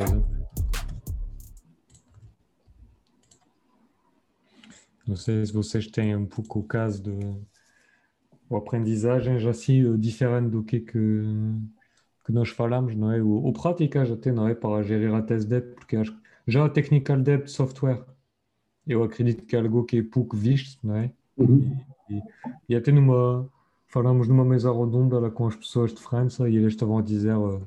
exemplo. Não sei se vocês têm um pouco o caso de o aprendizagem já assim diferente do que, que que nós falamos, não é? O, o prática já tem, não é? Para gerir a tese debt, porque acho, já a technical debt software, eu acredito que é algo que é pouco visto, não é? Uhum. E, e, e, até numa, falamos numa mesa redonda lá com as pessoas de França e eles estavam a dizer, uh,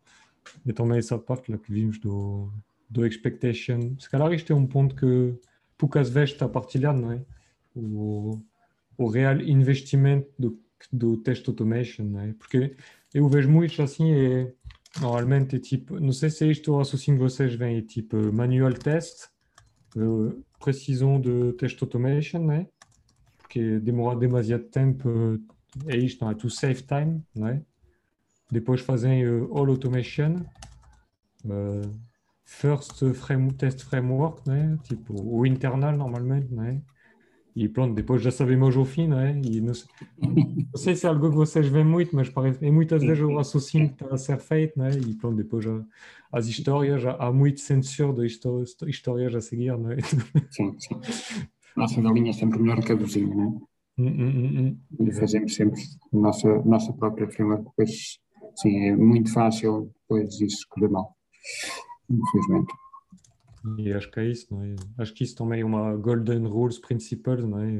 é também essa parte lá que vimos do, do expectation. Se calhar isto é um ponto que poucas vezes está partilhado, não é? O, o real investimento do, do test automation, não é? Porque eu vejo muito assim, é Normalmente é tipo, não sei se é isto o raciocínio que vocês veem, é tipo manual test, uh, precisão de test automation, né? Porque demora demasiado tempo, é isto, não é? To save time, né? Depois fazem uh, all automation, uh, first frame, test framework, né? Tipo, o internal normalmente, né? E pronto, depois já sabemos ao fim, não é? E não sei, não sei se é algo que vocês veem muito, mas parece, é muitas vezes o raciocínio que está a ser feito, não é? E pronto, depois já, as histórias, já, há muito censura de histórias a seguir, não é? Sim, sim. Nossa galinha é sempre melhor que a vizinha, não é? Hum, hum, hum, e fazemos sempre nossa, nossa própria framework, depois, sim, é muito fácil depois isso correr mal, infelizmente. E acho que é isso, não é? Acho que isso também é uma golden rules principal, não é?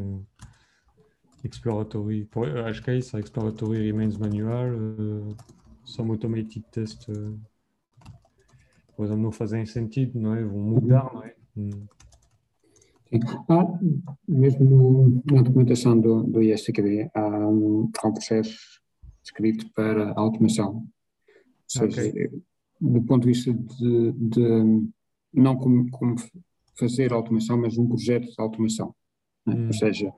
Exploratory, acho que é isso, exploratory remains manual, uh, some automated test, uh, por exemplo, não fazem sentido, não é? Vão mudar, não é? Hum. Ah, mesmo no, na documentação do, do ISTQB há, há um processo escrito para automação. Ou seja, okay. do ponto de vista de, de não como, como fazer automação, mas um projeto de automação. Né? Hum. Ou seja,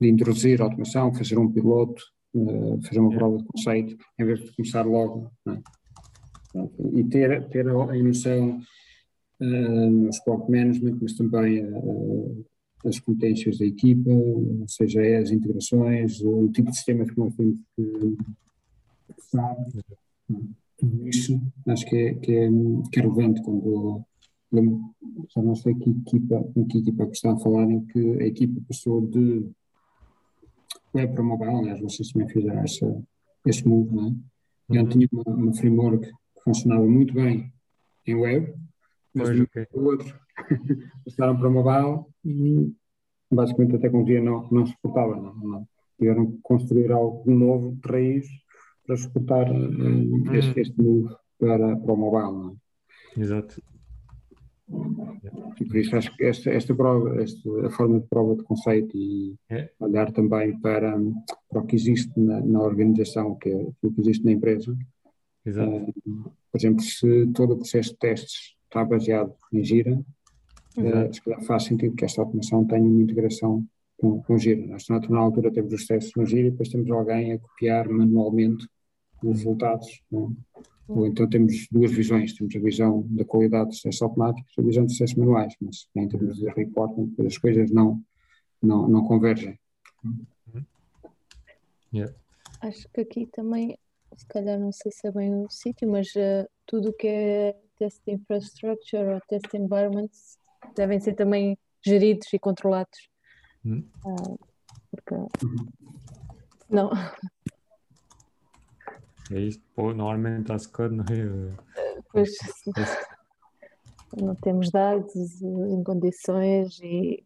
de introduzir automação, fazer um piloto, uh, fazer uma prova de conceito, em vez de começar logo. Né? E ter, ter a emoção uh, no sport management, mas também uh, as competências da equipa, seja as integrações, o tipo de sistemas que nós temos que usar. Tudo isso acho que é, que é, que é relevante quando já não sei que equipa, em que equipa que está a falar, em que a equipa passou de web para mobile, aliás, vocês também fizeram essa, esse move, não é? Já uhum. tinha uma, uma, framework que funcionava muito bem em web, mas pois, okay. o outro passaram para mobile e basicamente a tecnologia não, não suportava, não, não. Tiveram que construir algo novo de raiz para suportar uh, este, este move para, para o mobile, não é? Exato. E por isso acho que esta, esta prova, esta, a forma de prova de conceito e é. olhar também para, para o que existe na, na organização, que é o que existe na empresa. Exato. Uh, por exemplo, se todo o processo de testes está baseado em Gira, uh, se calhar faz sentido que esta automação tenha uma integração com, com Gira. Nós, na altura, temos os testes no Gira e depois temos alguém a copiar manualmente os resultados. Né? Ou então temos duas visões, temos a visão da qualidade de processos automáticos e a visão de processos manuais, mas em termos de reporting, as coisas não, não, não convergem. Yeah. Acho que aqui também, se calhar não sei se é bem o sítio, mas uh, tudo o que é test infrastructure ou test environments devem ser também geridos e controlados. Uh, porque, uhum. não, é isso, pô, normalmente há code, não é? Pois, não temos dados em condições e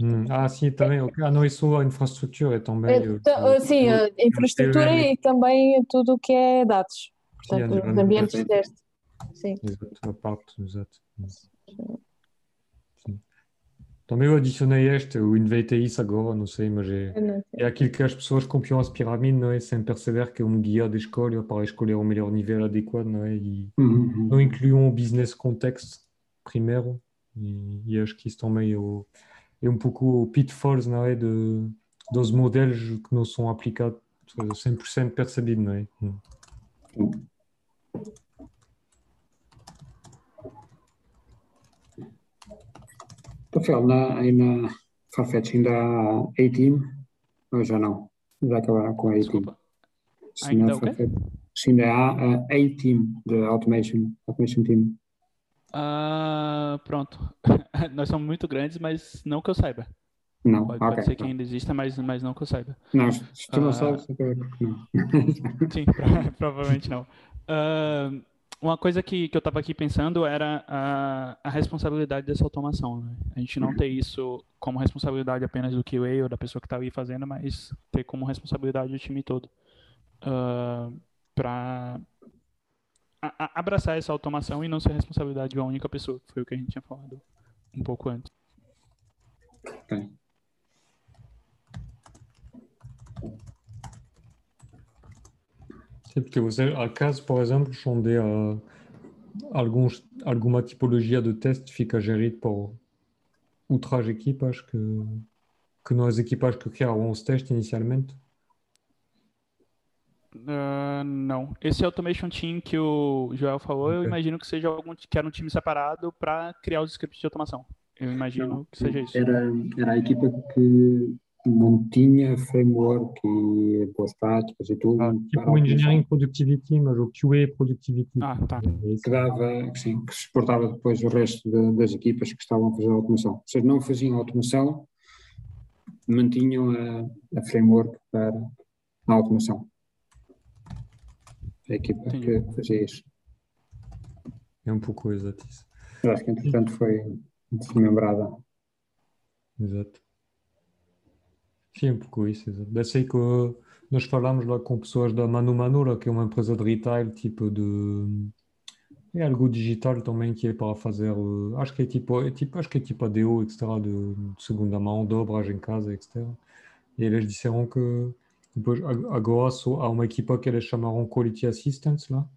Hum, ah, sim, também. Ah, não, isso a infraestrutura é também. É, sim, a infraestrutura e também tudo o que é dados. Portanto, sim, os ambientes de teste. Sim. Exato, a parte, exato. Também eu adicionei eu inventei agora, não sei, mas é, é aquilo que as pessoas copiam as pirâmides, não é? Sem perceber que é um guia de escolha para escolher o melhor nível adequado, não é? E uhum. não incluam o business context. primeiro e, e acho que isso também é, o, é um pouco o pitfalls não é, de, dos modelos que não são aplicados 100% percebidos, não é? Rafael, na, aí na Farfetch ainda há A-Team ou já não? Já acabaram com a A-Team? Ainda, se ainda há a A-Team, de Automation, Automation Team. Uh, pronto. Nós somos muito grandes, mas não que eu saiba. Não, pode, okay. pode ser que ainda exista, mas, mas não que eu saiba. Não, se tu não uh, sabes, não. Sim, provavelmente não. Uh, uma coisa que, que eu estava aqui pensando era a, a responsabilidade dessa automação. Né? A gente não ter isso como responsabilidade apenas do QA ou da pessoa que está aí fazendo, mas ter como responsabilidade do time todo. Uh, para abraçar essa automação e não ser responsabilidade de uma única pessoa, que foi o que a gente tinha falado um pouco antes. Okay. Sim, porque você, acaso, por exemplo, onde uh, alguns, alguma tipologia de teste fica gerida por outras equipas que, que não as equipas que criaram os testes inicialmente? Uh, não. Esse Automation Team que o Joel falou, okay. eu imagino que seja algum que era um time separado para criar os scripts de automação. Eu imagino não, que seja isso. Era, era a equipa que não tinha framework e boas práticas e tudo. Ah, tipo o Engineering Productivity, mas o QA Productivity. Ah, tá. É que dava, sim, que suportava depois o resto de, das equipas que estavam a fazer a automação. Ou seja, não faziam automação, mantinham a, a framework para a automação a equipa Sim. que fazia isso. É um pouco exato isso. Acho que entretanto foi desmembrada. Exato. Sim, um pouco isso, exato. Eu sei que nós lá com pessoas da Manu Manu, que é uma empresa de retail, tipo de. É algo digital também que é para fazer. Acho que é tipo, é tipo, acho que é tipo ADO, etc., de, de segunda mão, dobragem em casa, etc. E eles disseram que depois, agora só há uma equipa que eles chamaram Quality Assistance lá.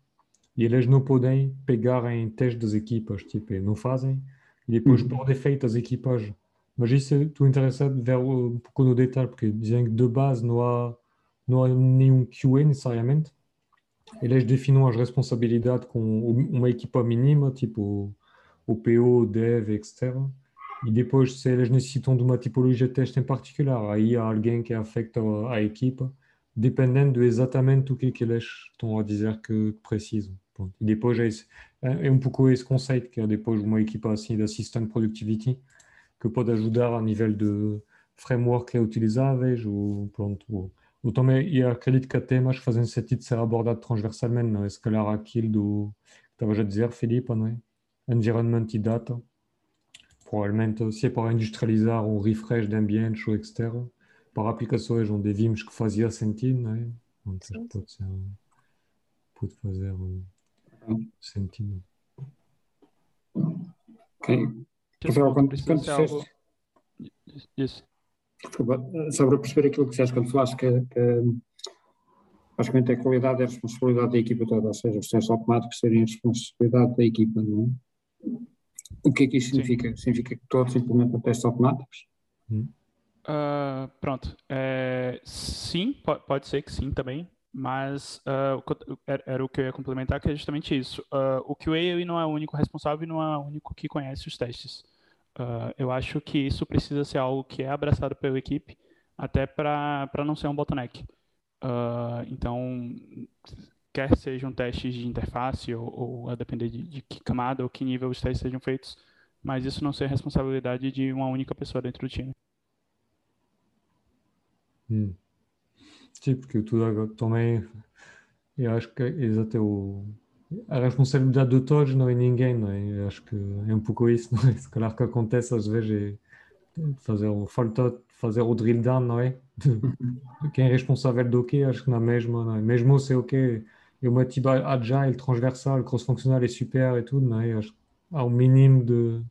E eles não podem pegar em testes das equipas, tipo, não fazem. E depois, por defeito, as equipas. Mas isso estou interessado em ver um pouco no detalhe, porque dizem que de base não há, não há nenhum QA necessariamente. Eles definem as responsabilidades com uma equipa mínima, tipo o PO, Dev, etc. E depois, se eles necessitam de uma tipologia de teste em particular, aí há alguém que afeta a equipa, dependendo de exatamente o que, é que eles estão a dizer que precisam. Pronto. E depois é, esse, é, um pouco esse conceito, que é depois uma equipa assim de assistant productivity, que pode ajudar a nível de framework utilizáveis, ou pronto, ou, ou também, e acredito que temas que fazem sentido ser abordados transversalmente, não é? Se calhar aquilo do, que estavas a dizer, Filipe, não é? Environment e data provavelmente é para industrializar um refresh de ambientes ou etc. Para aplicações onde vimos que fazia sentido, não é? Então, pode, ser, pode fazer um, sentido. Ok. Rafael, quando, quando disseste... Isso. Desculpa, só para perceber aquilo que disseste quando falaste que, que basicamente a qualidade é a responsabilidade da equipa toda, ou seja, os testes automáticos seriam a responsabilidade da equipa, não é? O que é que isso significa? Sim. Significa que todos implementam testes automáticos? Uh, pronto. É, sim, pode, pode, ser que sim também, mas uh, era, o que eu ia complementar, que é justamente isso. Uh, o QA ele não é o único responsável e não é o único que conhece os testes. eu acho que isso precisa ser algo que é abraçado pela equipe, até para não ser um bottleneck. então, quer sejam testes de interface ou, ou a depender de, de, que camada ou que nível os testes sejam feitos, mas isso não ser responsabilidade de uma única pessoa dentro do time. Hum. Sim, porque tudo agora também eu acho que é exato o a responsabilidade de todos não é ninguém, não é? Eu acho que é um pouco isso, não é? Se calhar que acontece às vezes é fazer o falta fazer o drill down, não é? De quem é responsável do quê, acho que na mesma, não é? Mesmo se é o quê, e uma type agile, transversal, cross-fonctionnel est super et tout, mais há um mínimo de,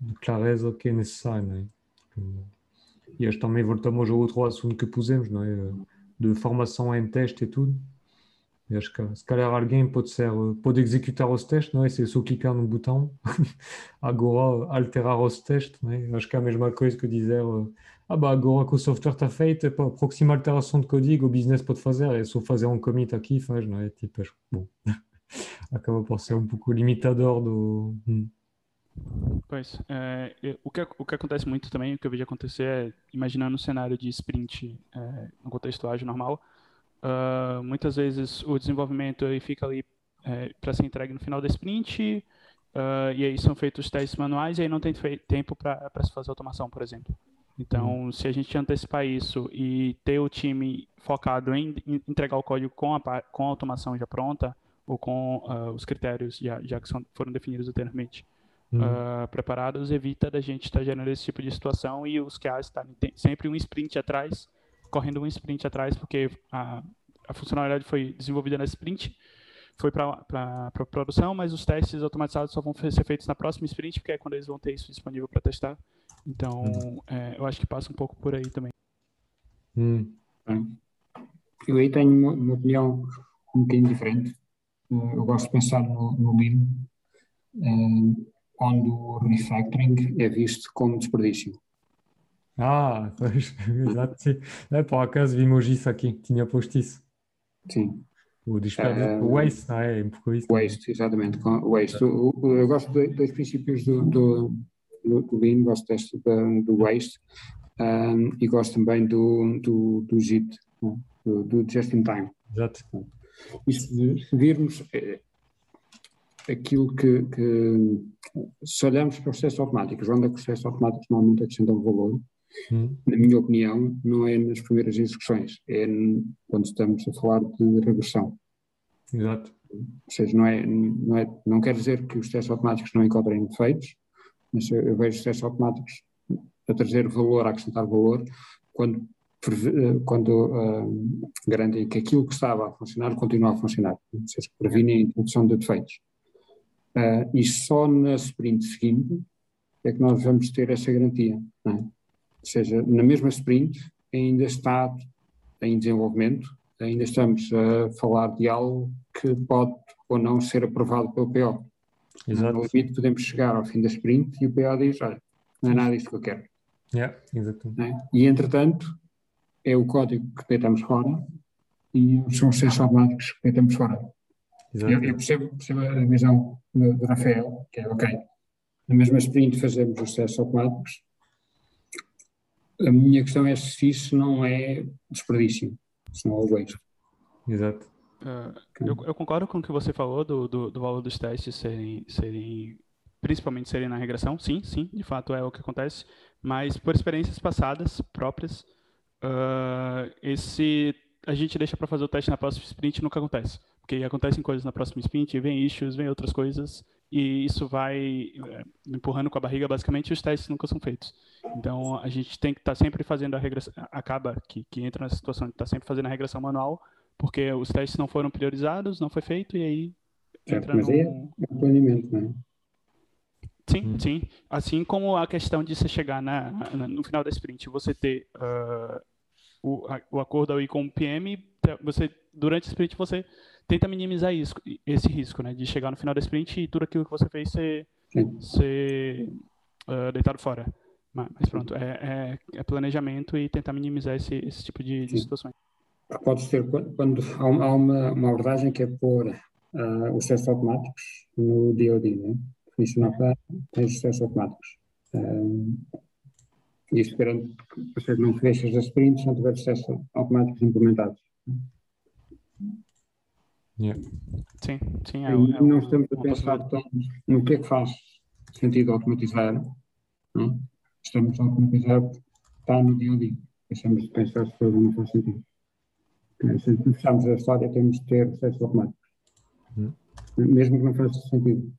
de clareza que é necessário. Não é? E acho também voltamos ao outro assunto que pusemos, não é? de formação em teste e tudo. E acho que se calhar alguém pode ser, pode executar os testes, não é? Se é só clicar no botão, agora alterar os testes, não é? Acho que é a mesma coisa que dizer ah bah agora que software está feito, a próxima alteração de código o business pode fazer, é só fazer um commit aqui, faz, não é? Tipo, acho que, bom, acaba por ser um pouco limitador do... Pois, é, o, que, o que acontece muito também, o que eu vejo acontecer é, imaginando um cenário de sprint é, no contexto ágil normal, uh, muitas vezes o desenvolvimento fica ali é, para ser entregue no final da sprint, uh, e aí são feitos os testes manuais, e aí não tem tempo para se fazer automação, por exemplo. Então, uhum. se a gente antecipar isso e ter o time focado em, em entregar o código com a, com a automação já pronta, ou com uh, os critérios já, já que são, foram definidos anteriormente, uh, preparados, evita da gente estar tá gerando esse tipo de situação e os QAs estarem sempre um sprint atrás, correndo um sprint atrás, porque a, a funcionalidade foi desenvolvida na sprint, foi para produção, mas os testes automatizados só vão ser feitos na próxima sprint, porque é quando eles vão ter isso disponível para testar. Então, hum. é, eu acho que passa um pouco por aí também. Hum. Eu aí tenho uma, uma, opinião um bocadinho diferente. Eu gosto de pensar no, no Lean. Eh, onde o refactoring é visto como desperdício. Ah, pois, exato, sim. É, por acaso vimos isso aqui, tinha posto isso. Sim. O desperdício, uh, o waste, não é? Um pouco isso. Waste, exatamente, waste. eu gosto de dois princípios do, do, do, Lean, gosto deste do, waste um, e gosto também do, do, do JIT, do, do Just in Time. Exato. E se virmos, eh, aquilo que, que, se olharmos para os processos automáticos, onde é que os processos automáticos normalmente acrescentam valor, hum. na minha opinião, não é nas primeiras execuções, é quando estamos a falar de regressão. Exato. Ou seja, não, é, não, é, não quer dizer que os testes automáticos não encontrem defeitos, mas eu vejo os testes automáticos a trazer valor, a acrescentar valor, quando, quando uh, garantem que aquilo que estava a funcionar continua a funcionar, ou seja, previnem a introdução de defeitos. Uh, e só na sprint seguinte é que nós vamos ter essa garantia. É? Ou seja, na mesma sprint ainda está em desenvolvimento, ainda estamos a falar de algo que pode ou não ser aprovado pelo PO. Exato. No limite podemos chegar ao fim da sprint e o PO diz, olha, não é nada disso que eu quero. Yeah, exatamente. É? E entretanto, é o código que deitamos fora e são os processos automáticos que deitamos fora. Eu, eu, percebo, percebo a visão do, do, Rafael, que é ok. Na mesma sprint fazemos os testes automáticos. A minha questão é se isso não é desperdício, se não é waste. Exato. Uh, eu, eu, concordo com o que você falou do, do, do, valor dos testes serem, serem, principalmente serem na regressão. Sim, sim, de fato é o que acontece. Mas por experiências passadas próprias, uh, esse a gente deixa para fazer o teste na próxima sprint nunca acontece porque acontecem coisas na próxima sprint, vem issues, vem outras coisas, e isso vai é, empurrando com a barriga, basicamente, e os testes nunca são feitos. Então, a gente tem que estar tá sempre fazendo a regressão, acaba que, que entra nessa situação de estar tá sempre fazendo a regressão manual, porque os testes não foram priorizados, não foi feito, e aí entra mas no... é planeamento, né? Sim, hum. sim. Assim como a questão de você chegar na, na no final da sprint, você ter uh, o, a, o acordo aí com o PM, você durante a sprint você tenta minimizar isso, esse risco, né? De chegar no final da sprint e tudo aquilo que você fez ser, ser uh, deitado fora. Mas, mas pronto, é, é, é, planejamento e tentar minimizar esse, esse tipo de, de situações. Pode ser quando há uma, uma abordagem que é pôr uh, os testes automáticos no DOD, né? Funcionar para os testes automáticos. Isso garante que você não deixas as sprints se não tiver os testes automáticos implementados. Yeah. Sim, sim. É, é não estamos a pensar tanto no que é que faz sentido automatizar. Não? Estamos a automatizar está no dia a dia. Deixamos de pensar se não faz sentido. Se fechamos a história, temos de ter processos automáticos. Uhum. Mesmo que não faça sentido.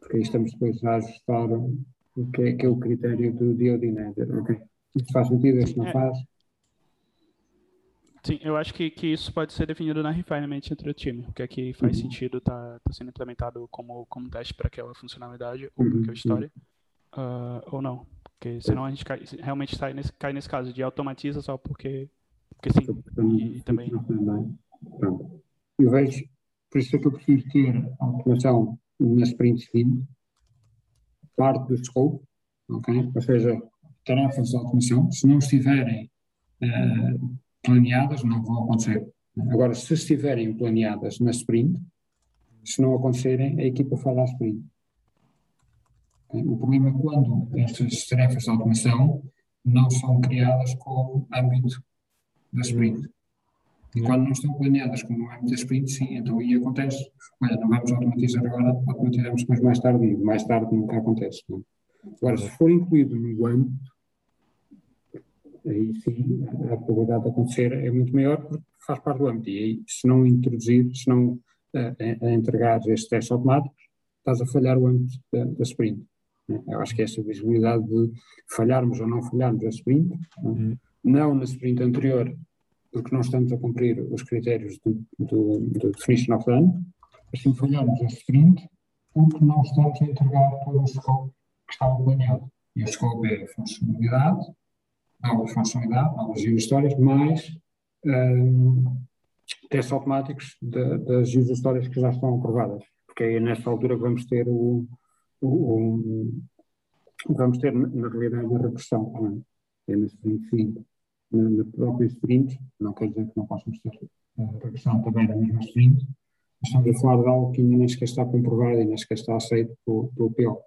Porque aí estamos depois a ajustar que é, que é o critério do. Né? Ok, isto faz sentido, isto não é. faz Sim, eu acho que, que isso pode ser definido na refinement entre o time. O que é que faz uhum. sentido tá, tá sendo implementado como, como teste para aquela funcionalidade ou para aquela uhum. história, uh, ou não. Porque senão a gente cai, realmente cai nesse, cai nesse caso de automatiza só porque, porque sim. E, e também. Pronto. Eu vejo, por isso é que eu prefiro ter automação na sprint seguinte, parte do scope, ok? Ou seja, tarefas de automação, se não estiverem uh, planeadas, não vão acontecer. Agora, se estiverem planeadas na sprint, se não acontecerem, a equipa faz a sprint. O problema é quando estas tarefas de automação não são criadas como âmbito da sprint. E quando não estão planeadas como âmbito da sprint, sim, então aí acontece. Olha, não vamos automatizar agora, automatizamos depois mais tarde e mais tarde nunca acontece. Não? Agora, se for incluído no âmbito, aí sim a probabilidade de acontecer é muito maior porque faz parte do âmbito. E aí, se não introduzir, se não uh, entregar estes testes automáticos, estás a falhar o âmbito da, da sprint. Né? Eu acho que essa visibilidade de falharmos ou não falharmos a sprint, não, é? uhum. não na sprint anterior, porque não estamos a cumprir os critérios do, do, do definition of done, mas sim falharmos a sprint porque não estamos a entregar todo o scope que estava planeado. E o scope é a funcionalidade, nova funcionalidade, novas histórias, mais um, testes automáticos de, das user stories que já estão aprovadas. Porque é nesta altura que vamos ter o, o, o vamos ter na realidade a regressão, é? é sprint seguinte. Na, própria sprint, não quer dizer que não possamos ter a regressão também na mesma sprint, mas estamos a falar de algo que ainda nem sequer está comprovado e nem sequer está aceito pelo, pelo PO.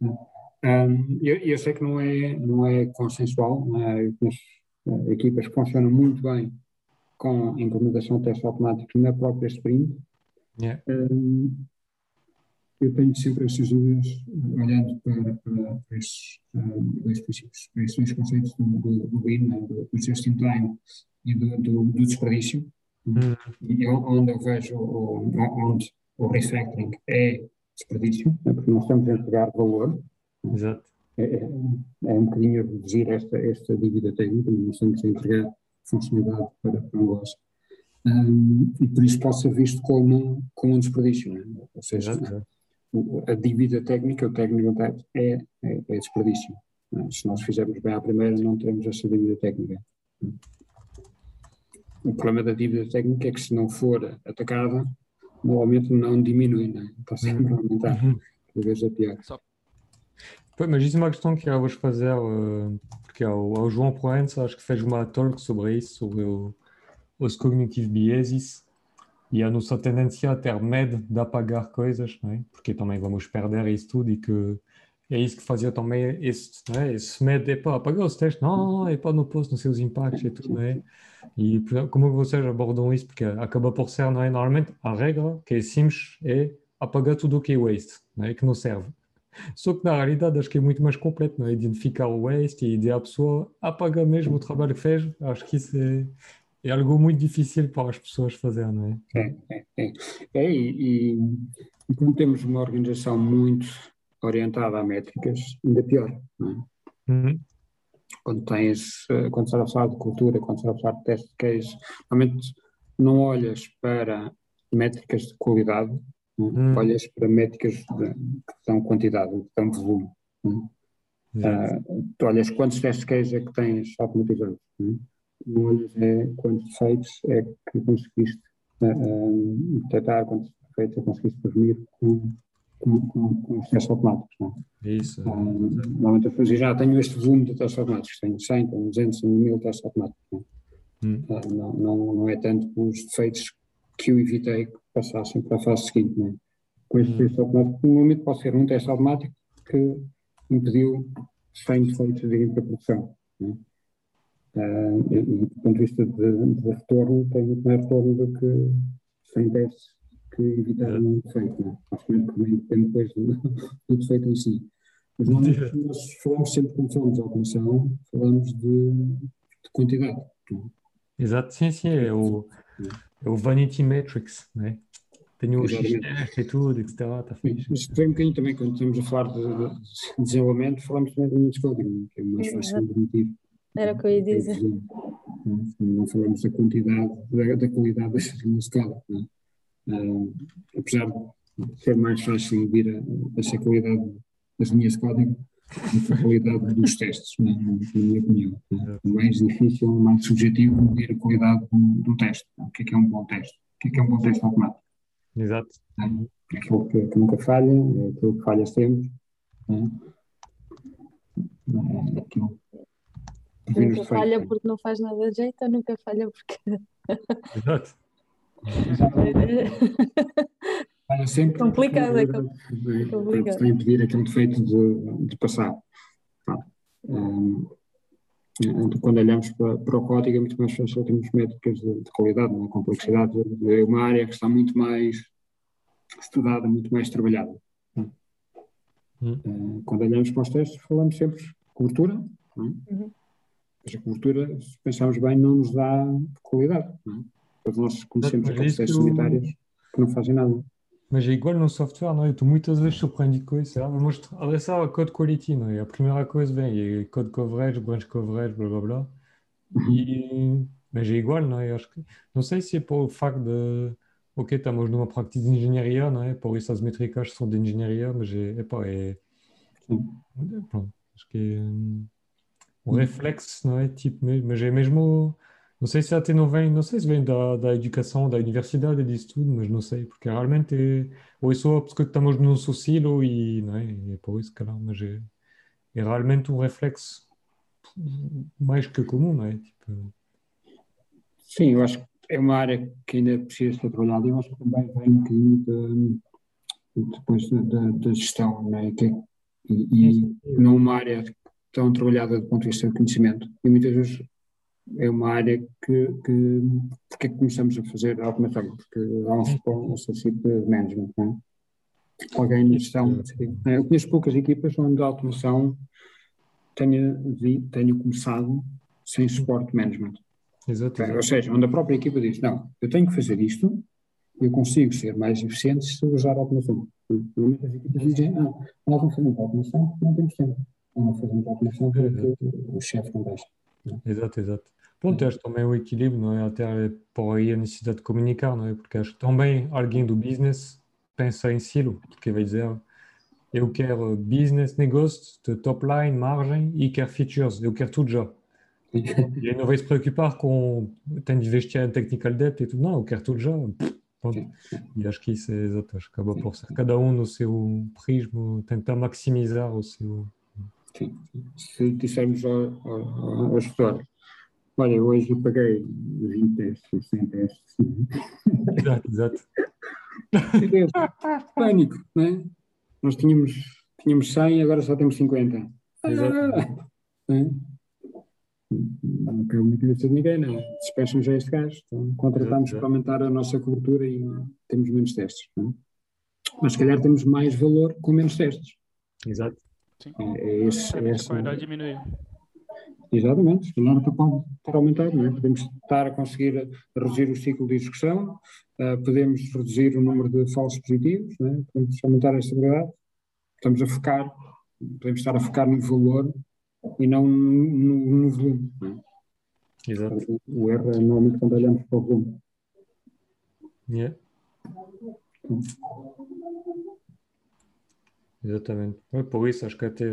Um, eu, eu, sei que não é, não é consensual, é? mas uh, equipas que funcionam muito bem com a implementação de testes automáticos na própria sprint. Yeah. Um, eu tenho sempre essas dúvidas olhando para, para, para esses um, dois princípios, para esses dois conceitos do, do, do Lean, né, do, do just in time e do, do, do desperdício, uhum. e onde eu vejo o, onde o refactoring é desperdício, né, porque nós estamos a entregar valor, Exato. É, é, é, um bocadinho a reduzir esta, esta dívida técnica, mas estamos a entregar funcionalidade para, para o negócio. Um, e por isso pode ser visto como, como um desperdício. Né? Ou seja, Exato. A dívida técnica, o técnico é, é, é desperdício. Né? Se nós fizermos bem à primeira, não teremos essa dívida técnica. O problema da dívida técnica é que se não for atacada, normalmente não diminui, né? está sempre a aumentar. Uhum. Cada vez é pior. Só Pois, mas isso é uma questão que eu vou fazer, uh, porque ao, ao João Proença acho que fez uma talk sobre isso, sobre o, os cognitive biases e a nossa tendência a ter medo de apagar coisas, não é? porque também vamos perder isso tudo e que é isso que fazia também esse, é? esse medo, é para apagar os testes, não, é para no posto, não sei os impactos e tudo, não é? E como vocês abordam isso? Porque acaba por ser, não é? Normalmente a regra que é simples é apagar tudo o que é waste, não é? que não serve. Só que na realidade acho que é muito mais completo, não é? Identificar o waste e dizer à pessoa apaga mesmo o trabalho que fez. Acho que isso é, é algo muito difícil para as pessoas fazer, não é? É, é, é. é e, e, quando temos uma organização muito orientada a métricas, ainda pior, não é? Uhum. Quando tens, eh, quando estás a falar de cultura, quando estás a falar de teste de case, realmente não olhas para métricas de qualidade, Hum. Olhas para métricas de, que dão quantidade, que dão volume. Uh, tu olhas quantos testes queijo é que tens automatizados. Não olhas é quantos defeitos é que conseguiste uh, detectar, quantos defeitos é que conseguiste prevenir com, com, com, com os testes automáticos. Não é? Isso. Uh, normalmente eu fazia, já tenho este volume de testes automáticos, tenho 100, tenho 200, 1000 testes automáticos. Não, é? hum. não, não, não é tanto os defeitos que eu evitei passassem para a fase seguinte. Né? Com este teste automático, normalmente pode ser um teste automático que impediu 100 defeitos de ir para a produção. Uh, e, do ponto de vista de, de, retorno, tem muito mais retorno do que 100 testes que evitaram um defeito. Né? Acho que também depende depois do, do defeito em si. Mas nós, nós falamos sempre, quando falamos de automação, falamos de, de quantidade. Né? Exato, sim, sim. É o, é o Vanity Matrix, né? Tenho o XTF e tudo, etc. Está fixe. Isto vem um bocadinho também, quando estamos a falar de, de desenvolvimento, falamos também de linhas de código, que é mais fácil de medir. Era o que eu ia dizer. Não, falamos da quantidade, da, da qualidade das linhas de código. Uh, apesar de ser mais fácil medir a, essa qualidade das linhas de código, a qualidade dos testes, na, na minha opinião. É mais difícil, mais subjetivo medir a qualidade do, do teste. O que é que é um bom teste? O que é que é um bom teste automático? Exato. É aquilo que, que nunca falha, é aquilo que falha sempre. É? É aquilo. Nunca falha porque não faz nada de jeito ou nunca falha porque. Exato. Olha, sempre complicado, é complicado. Para impedir aquele defeito de, de passar. Um, quando olhamos para, para, o código é muito mais fácil termos métricas de, de qualidade, não é? complexidade, é uma área que está muito mais estudada, muito mais trabalhada. Hum. Quando olhamos para os testes, falamos sempre de cobertura, não é? uhum. Mas a cobertura, se pensarmos bem, não nos dá qualidade. Não é? Todos nós conhecemos testes sanitários que não fazem nada. Mas é igual no software, não é? Tu muitas vezes surpreendido com isso. Olha só, code quality, não é? A primeira coisa vem, é code coverage, branch coverage, blá blá blá. E, mas é igual, não é? Acho que, não sei se é por o facto de, ok, estamos numa prática de engenharia, não é? Por isso as métricas são de engenharia, mas é, é pá, é. Pronto, acho que é um, reflexo, não é? Tipo, mas é mesmo não sei se até não vem, não sei se vem da, da educação, da universidade e disso tudo, mas não sei, porque realmente é, ou é só porque estamos num silo e não é, é por isso, calhar, mas é, é realmente um reflexo mais que comum, não é? Tipo... Sim, eu acho que é uma área que ainda precisa ser trabalhada e eu acho que também vem um bocadinho de, depois da, da, gestão, não é? Que, e, e não uma área tão trabalhada do ponto de vista do conhecimento. E muitas vezes é uma área que, que porque é que começamos a fazer a automação? Porque há um responsive de management, não é? Alguém na gestão. Eu conheço poucas equipas onde a automação tenha, tenha começado sem suporte management. Exato, Ou seja, onde a própria equipa diz, não, eu tenho que fazer isto, eu consigo ser mais eficiente se usar a automação. Normalmente as equipas dizem, não, nós não fazemos automação não temos tempo. Não fazemos automação porque o chefe não deixa. Exato, exato. Pronto, acho também o equilíbrio, não é? Até por aí a necessidade de comunicar, não é? Porque acho que também alguém do business pensa em silo, porque vai dizer eu quero business, negócio, top line, margem e quero features, eu quero tudo já. Ele não vai se preocupar com tem de investir em technical debt e tudo, não, eu quero tudo já. Pronto. E acho que isso é exato, acho que acaba por ser cada um no seu prisma, tentar maximizar o seu. Sim. Se dissermos ao, ao, ao gestor, Olha, hoje eu paguei 20 testes, 100 testes. Exato, exato. Pânico, não é? Nós tínhamos, tínhamos 100, agora só temos 50. Exato. Ah, é? Não caiu na cabeça de ninguém, não. Despecham já este gajo. Então, contratamos para aumentar a nossa cobertura e temos menos testes. Não é? Mas se calhar temos mais valor com menos testes. Exato. Sim. É, é esse, é esse, a qualidade diminuir. Exatamente, calhar até pode ter aumentado, não é? Podemos estar a conseguir reduzir o ciclo de execução, uh, podemos reduzir o número de falsos positivos, é? podemos aumentar a estabilidade, estamos a focar, podemos estar a focar no valor e não no, no volume. É? Exato. O, erro é normalmente quando olhamos para o volume. Yeah. Exatamente. É por isso, acho que até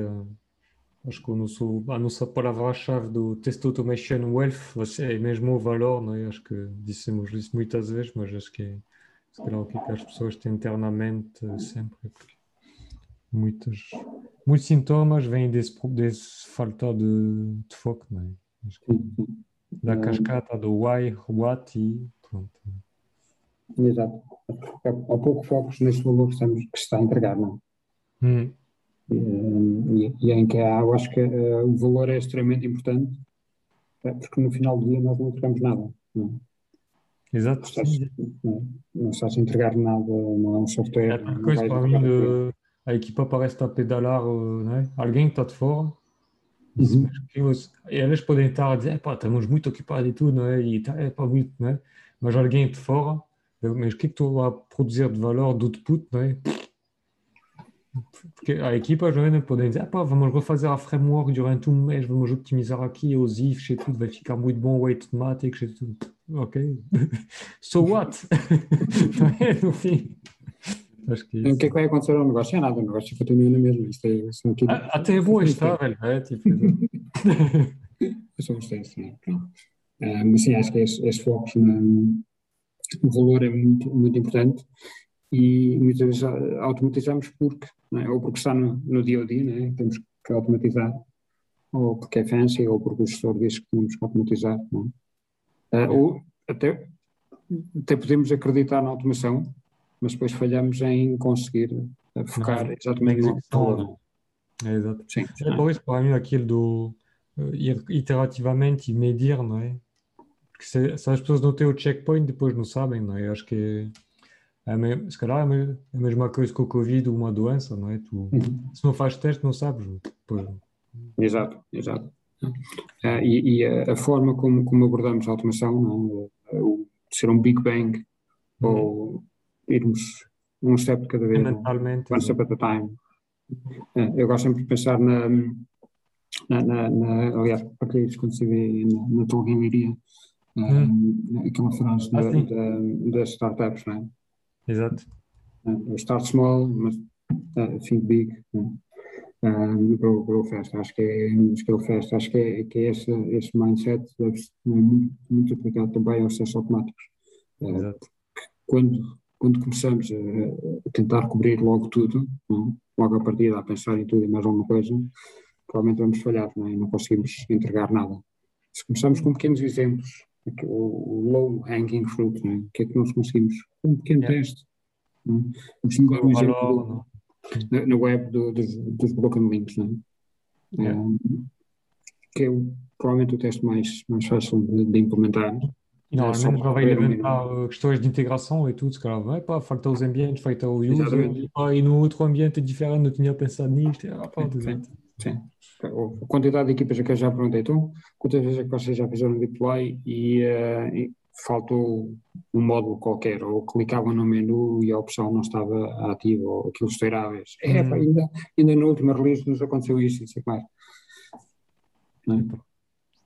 Acho que nosso, a nossa palavra-chave do Test Automation Wealth é mesmo o valor, não é? Acho que dissemos isso muitas vezes, mas acho que é se calhar, o que, é que as pessoas têm internamente sempre. Muitos, muitos sintomas vêm desse, desse falta de, de foco, não é? Acho que da cascata do why, what e pronto. Exato. Há pouco focos neste valor que, estamos, que está a entregar, não é? Hum. E, e, em que há, eu acho que uh, o valor é extremamente importante, uh, porque no final do dia nós não entregamos nada. Não. Exato. Não estás, não, não estás a entregar nada, não é um software. É coisa para mim, de, a equipa parece estar a pedalar, né? alguém está de fora. Uhum. E eles podem estar a dizer, pá, estamos muito ocupados e tudo, não é? E tá, é para muito, é? Mas alguém de fora, mas o que é que tu vas produzir de valor, de output, não é? Porque a equipa jovem podem dizer, ah, pá, vamos refazer a framework durante um mês, vamos optimizar aqui os ifs e tudo, vai ficar muito bom o automático e tudo. Ok. so what? não é, no fim. Acho que é O isso. que é que vai acontecer ao negócio? É nada, o negócio continua na mesma. Isto é, são aqui, Ah, Até é bom estar, velho. É, tipo, Eu só gostei, pronto. Ah, mas sim, acho que esse, foco no valor é muito, muito importante e muitas vezes automatizamos porque, não é? ou porque está no, no dia a dia, não é? temos que automatizar, ou porque é fancy, ou porque o gestor diz que temos que automatizar. Não é? Ah, ou até, até podemos acreditar na automação, mas depois falhamos em conseguir ah, focar Na- exatamente na no valor. é, exato. Sim, É por isso, para mim, aquilo do eh, ir iterativamente e medir, não é? Porque se, se as pessoas não têm o checkpoint, depois não sabem, não é? Acho que é, me- se calhar é é a mesma coisa que o Covid ou uma doença, não é? Tu, Uhum. se não fazes teste, não sabes. Depois, Exato, exato. Ah, e e a, a forma como, como abordamos a automação, não é? o ser um Big Bang ou irmos um step de cada vez, é? mentalmente, one step at a time. Ah, eu gosto sempre de pensar na, na, na, na aliás, partilhei isso quando na, na Tolguinharia, ah, aquela frase da, Ah, sim. da- das startups, não é? Exato. Uh, start small, mas uh, think big. né? Um, grow, grow fast. Acho que é scale fast. Acho que é, que é esse, esse mindset deve ser muito, muito aplicado também aos processos automáticos. Uh, exato. quando, quando começamos a, a tentar cobrir logo tudo, não é? logo a partida a pensar em tudo e mais alguma coisa, provavelmente vamos falhar não é? e não conseguimos entregar nada. Se começarmos com pequenos exemplos, o, low hanging fruit, não é? o que é que nós conseguimos? Um pequeno Yeah. teste. Não é? Vamos dar um exemplo do- não? na, na web do- dos, dos broken links, não é? Yeah. Um, que é o, provavelmente o teste mais, mais fácil de, de implementar. E É normalmente um levantar uh, questões de integração e tudo, calhar, vai, pá, falta os ambientes, falta o user, e, pá, e no outro ambiente é diferente, não tinha pensado nisto, ah, pá, exato. Sim. A quantidade de equipas a que eu já perguntei, então, quantas vezes é que vocês já fizeram deploy e, eh, e faltou um módulo qualquer, ou clicavam no menu e a opção não estava ativa, ou aquilo estourava. É, pá, Hum. ainda, ainda na última release nos aconteceu isso, e sei mais. Não é?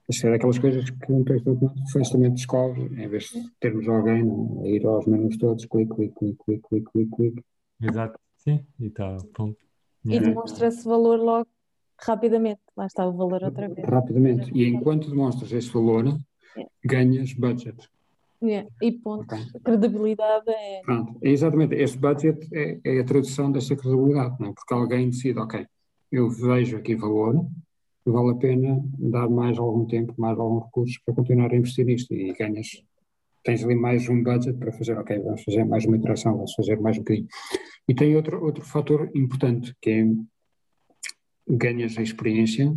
Isso é daquelas coisas que um texto automático facilmente descobre, em vez de termos alguém não, a ir aos menus todos, clique, clique, clique, clique, clique, clique. Exato, sim, e está pronto. E Yeah. demonstra-se valor logo rapidamente. Lá está o valor outra vez. rapidamente. E enquanto demonstras esse valor, Yeah. ganhas budget. Yeah. E ponto. ok? Credibilidade é. Pronto, é exatamente. Este budget é, é a tradução desta credibilidade, não é? Porque alguém decide, ok, eu vejo aqui valor, vale a pena dar mais algum tempo, mais alguns recursos para continuar a investir nisto e ganhas, tens ali mais um budget para fazer, ok, vamos fazer mais uma iteração, vamos fazer mais um bocadinho. E tem outro, outro fator importante, que é ganhas a experiência,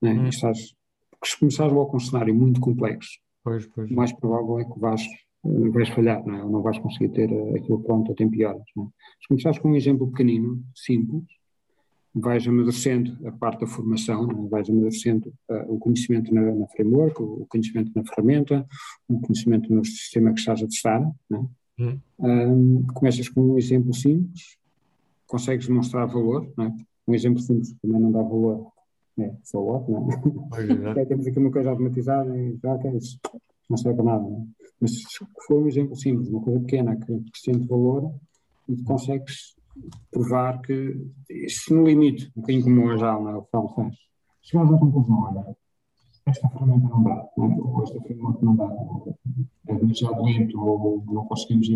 não é? Hum. Estás, porque se começares logo com um cenário muito complexo, Pois, pois. o mais provável é que vais, vais falhar, não é? Ou não vais conseguir ter eh, aquilo pronto a tempo e horas, é? Se começares com um exemplo pequenino, simples, vais amadurecendo a parte da formação, é? vais amadurecendo eh, o conhecimento na, na framework, o conhecimento na ferramenta, o conhecimento no sistema que estás a testar, é? Hum. Ahm, começas com um exemplo simples, consegues demonstrar valor, não é? Um exemplo simples que também não dá valor, é só what, não é? Ok, temos aqui uma coisa automatizada e já ok, isso não serve para nada. não é? Mas se for um exemplo simples, uma coisa pequena que acrescente valor e tu consegues provar que isso no limite, um bocadinho como o Agile, não é? o Paulo faz. Chegamos à conclusão, olha, esta ferramenta não dá, não é? ou esta ferramenta não dá, é demasiado lento, ou não conseguimos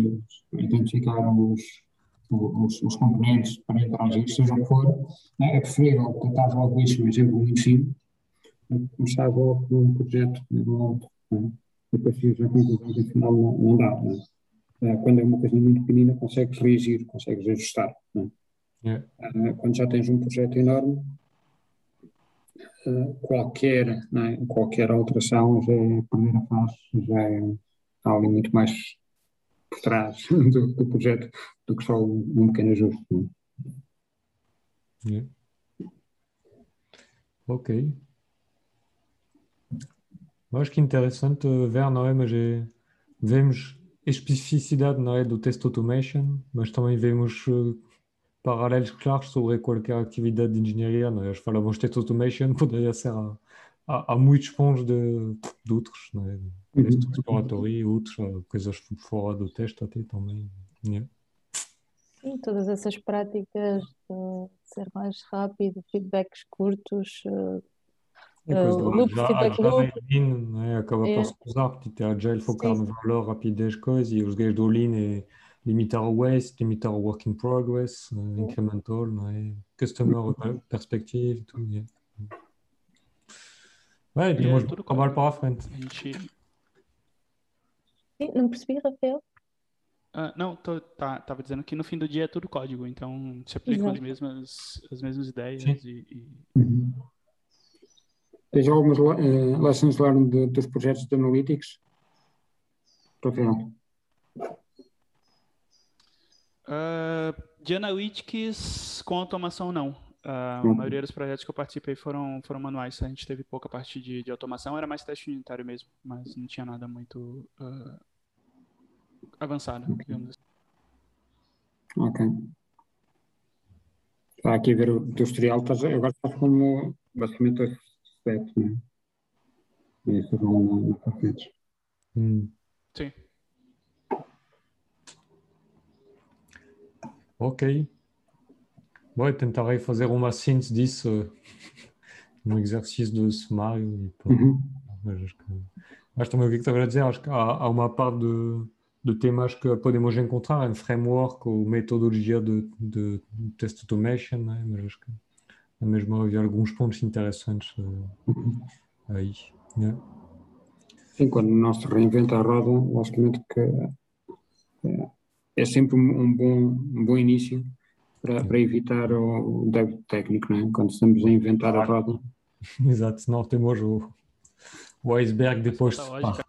identificar os, os, os componentes para interagir, seja o que for, não é? preferível tentar logo isso, um exemplo muito simples, começar logo com um projeto longo, né? e depois chegas à conclusão que afinal não, não dá. Né? Eh, Quando é uma coisinha muito pequenina, consegues reagir, consegues ajustar. Né? Yeah. Eh, Quando já tens um projeto enorme, eh, qualquer, né? qualquer alteração já é a fase, já é algo muito mais por trás do, do projeto do que só um, um pequeno ajuste. Yeah. Ok. Eu acho que é interessante ver, não é? Mas é, vemos especificidade, não é? Do test automation, mas também vemos eh, paralelos claros sobre qualquer atividade de engenharia, não é? Falamos de test automation poderia ser a, a, a muitos pontos de, de outros, não é? Teste exploratório e outros, eh, coisas fora do teste até também. Yeah. Sim, todas essas práticas de ser mais rápido, feedbacks curtos, uh, É coisa do loop, Agile, feedback Agile loop. Lean, né? acaba É. por se cruzar, porque ter Agile focar no valor, rapidez, coisa, e os gajos do Lean é limitar o waste, limitar o work in progress, eh, incremental, não é? Customer per- perspective, tudo. yeah. Moi, é je tudo trabalho código. para a frente. A gente. Sim, não percebi, Rafael? Ah, não, tô, tá, tava dizendo que no fim do dia é tudo código, então se aplicam as mesmas, as mesmas ideias Sim. e, e- Uhum. Tens algumas uh, lessons learned de- dos projetos de Analytics? Rafael? Ah, de analytics com automação, não. Ah, a Uhum. maioria dos projetos que eu participei foram, foram manuais. A gente teve pouca parte de, de automação, era mais teste unitário mesmo, mas não tinha nada muito ah, avançado, digamos assim. Ok. Está aqui a ver o teu historial, estás, agora estás como basicamente os steps, não é? E isso vão na para frente. Sim. Ok. Ouais, tentarei fazer uma síntese disso eh, no exercício de sumário. Pá, Uhum. mas acho que, acho também o que é estava a dizer, acho que há, há uma parte de, de temas que podemos encontrar em framework ou metodologia de, de test automation, né? mas acho que é mesmo havia alguns pontos interessantes aí. né? Sim, quando não se reinventa a roda, logicamente que é, é sempre um bom, um bom início para, para evitar o, débito técnico, não é? Quando estamos a inventar a roda. Exato, senão temos o, o iceberg depois. Lógica.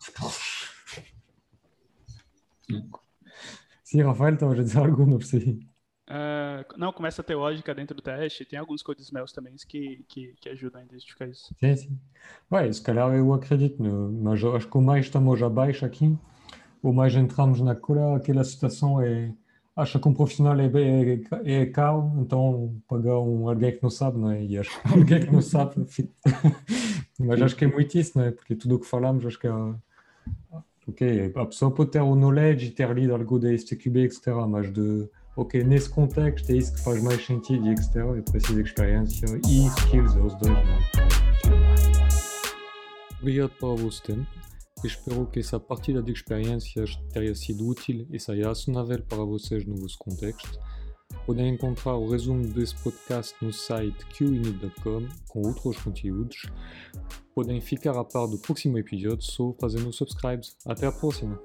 Sim, Rafael, estavas a dizer algo, não percebi. Ah, não, começa a ter lógica dentro do teste, tem alguns codes meus também que, que, que ajudam a identificar isso. Sim, sim. Vai, se calhar eu acredito, no- mas eu acho que o mais estamos abaixo aqui, o mais entramos na cura, aquela situação é, acha que um profissional é, bem- é, é caro, então pagar um, alguém que não sabe, não é? E acho que alguém que não sabe, acho que é muito isso, não é? Porque que acho ok, a pessoa pode ter o knowledge e STQB, etc., mas de, ok, nesse contexto é isso que faz mais e etc., preciso de experiência e skills, os dois. Espero que essa partilha de experiências tenha sido útil e seja acionável para vocês no vosso contexto. Podem encontrar o resumo desse podcast no site qinit.com com outros conteúdos. Podem ficar a par do próximo episódio só fazendo subscribe. Até a próxima!